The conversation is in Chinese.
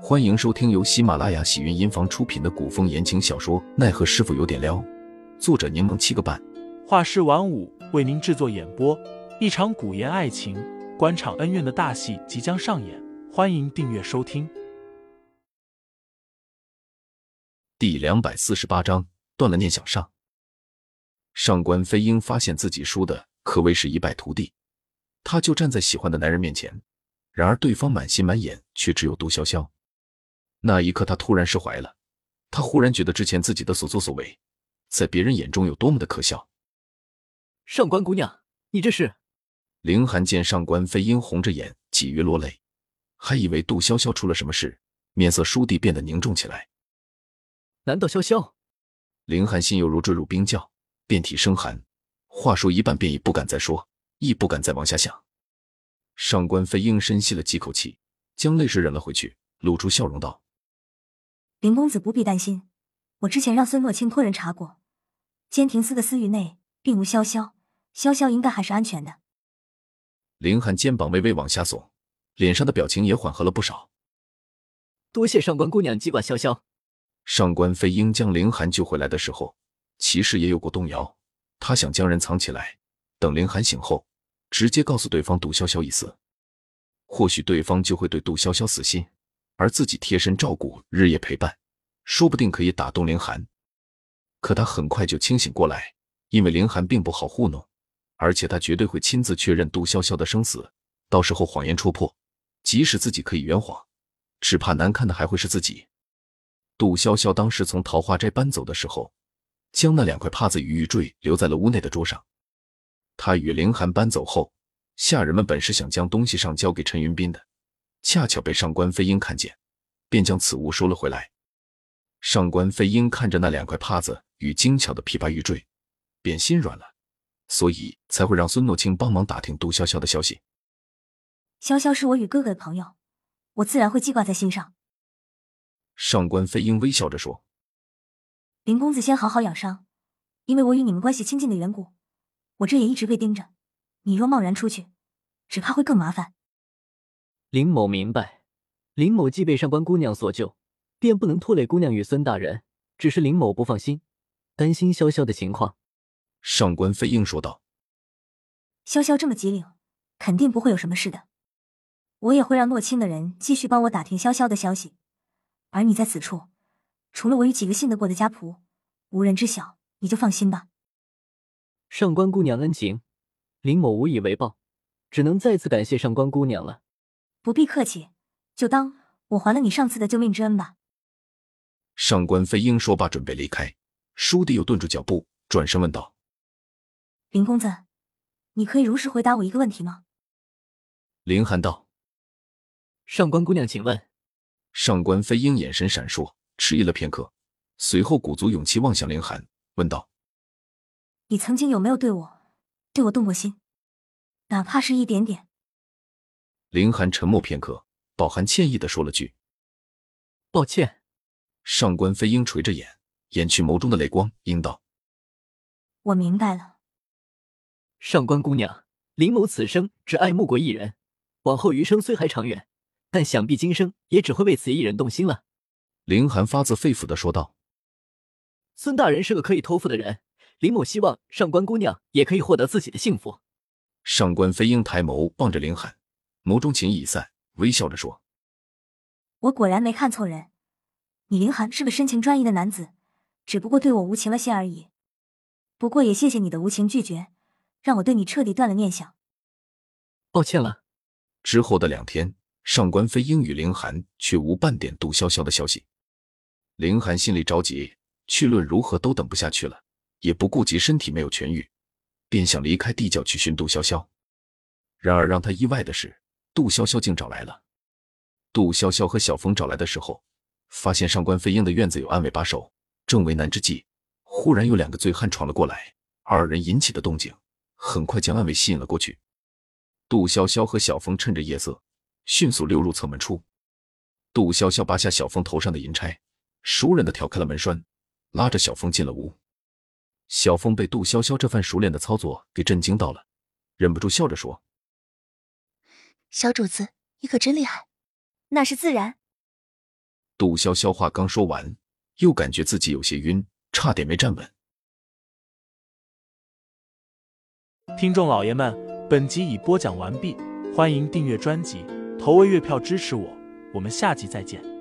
欢迎收听由喜马拉雅喜云音房出品的古风言情小说《奈何师傅有点撩》，作者柠檬七个半，画师晚舞为您制作演播。一场古言爱情、官场恩怨的大戏即将上演，欢迎订阅收听。第两百四十八章断了念想上。上官飞鹰发现自己输的可谓是一败涂地，他就站在喜欢的男人面前，然而对方满心满眼却只有杜潇潇。那一刻，他突然释怀了。他忽然觉得之前自己的所作所为，在别人眼中有多么的可笑。上官姑娘，你这是？凌寒见上官飞鹰红着眼，几欲落泪，还以为杜潇潇出了什么事，面色倏地变得凝重起来。难道潇潇？凌寒心犹如坠入冰窖，遍体生寒，话说一半便已不敢再说，亦不敢再往下想。上官飞鹰深吸了几口气，将泪水忍了回去，露出笑容道。林公子不必担心，我之前让孙若清托人查过，监亭司的私域内并无潇潇，潇潇应该还是安全的。林寒肩膀微微往下耸，脸上的表情也缓和了不少。多谢上官姑娘记挂潇潇。上官飞鹰将林寒救回来的时候，其实也有过动摇，他想将人藏起来，等林寒醒后，直接告诉对方杜潇潇一死，或许对方就会对杜潇潇死心。而自己贴身照顾，日夜陪伴，说不定可以打动凌寒。可他很快就清醒过来，因为凌寒并不好糊弄，而且他绝对会亲自确认杜潇潇的生死。到时候谎言戳破，即使自己可以圆谎，只怕难看的还会是自己。杜潇潇当时从桃花斋搬走的时候，将那两块帕子与玉坠留在了屋内的桌上。他与凌寒搬走后，下人们本是想将东西上交给陈云斌的。恰巧被上官飞鹰看见，便将此物收了回来。上官飞鹰看着那两块帕子与精巧的琵琶玉坠，便心软了，所以才会让孙诺清帮忙打听杜潇潇的消息。潇潇是我与哥哥的朋友，我自然会记挂在心上。上官飞鹰微笑着说：“林公子先好好养伤，因为我与你们关系亲近的缘故，我这也一直被盯着。你若贸然出去，只怕会更麻烦。”林某明白，林某既被上官姑娘所救，便不能拖累姑娘与孙大人。只是林某不放心，担心潇潇的情况。上官飞鹰说道：“潇潇这么机灵，肯定不会有什么事的。我也会让诺清的人继续帮我打听潇潇的消息。而你在此处，除了我与几个信得过的家仆，无人知晓。你就放心吧。”上官姑娘恩情，林某无以为报，只能再次感谢上官姑娘了。不必客气，就当我还了你上次的救命之恩吧。上官飞鹰说罢，准备离开，倏地又顿住脚步，转身问道：“林公子，你可以如实回答我一个问题吗？”林寒道：“上官姑娘，请问。”上官飞鹰眼神闪烁，迟疑了片刻，随后鼓足勇气望向林寒，问道：“你曾经有没有对我，对我动过心？哪怕是一点点？”林寒沉默片刻，饱含歉意的说了句：“抱歉。”上官飞鹰垂着眼，掩去眸中的泪光，应道：“我明白了。”上官姑娘，林某此生只爱慕过一人，往后余生虽还长远，但想必今生也只会为此一人动心了。”林寒发自肺腑的说道：“孙大人是个可以托付的人，林某希望上官姑娘也可以获得自己的幸福。”上官飞鹰抬眸望着林寒。眸中情意已散，微笑着说：“我果然没看错人，你凌寒是个深情专一的男子，只不过对我无情了些而已。不过也谢谢你的无情拒绝，让我对你彻底断了念想。抱歉了。”之后的两天，上官飞鹰与凌寒却无半点杜潇潇的消息。凌寒心里着急，去论如何都等不下去了，也不顾及身体没有痊愈，便想离开地窖去寻杜潇潇。然而让他意外的是。杜潇潇竟找来了。杜潇潇和小峰找来的时候，发现上官飞鹰的院子有暗卫把守，正为难之际，忽然有两个醉汉闯了过来，二人引起的动静，很快将暗卫吸引了过去。杜潇潇和小峰趁着夜色，迅速溜入侧门出。杜潇潇拔下小峰头上的银钗，熟练的挑开了门栓，拉着小峰进了屋。小峰被杜潇潇这番熟练的操作给震惊到了，忍不住笑着说。小主子，你可真厉害，那是自然。杜潇潇话刚说完，又感觉自己有些晕，差点没站稳。听众老爷们，本集已播讲完毕，欢迎订阅专辑，投喂月票支持我，我们下集再见。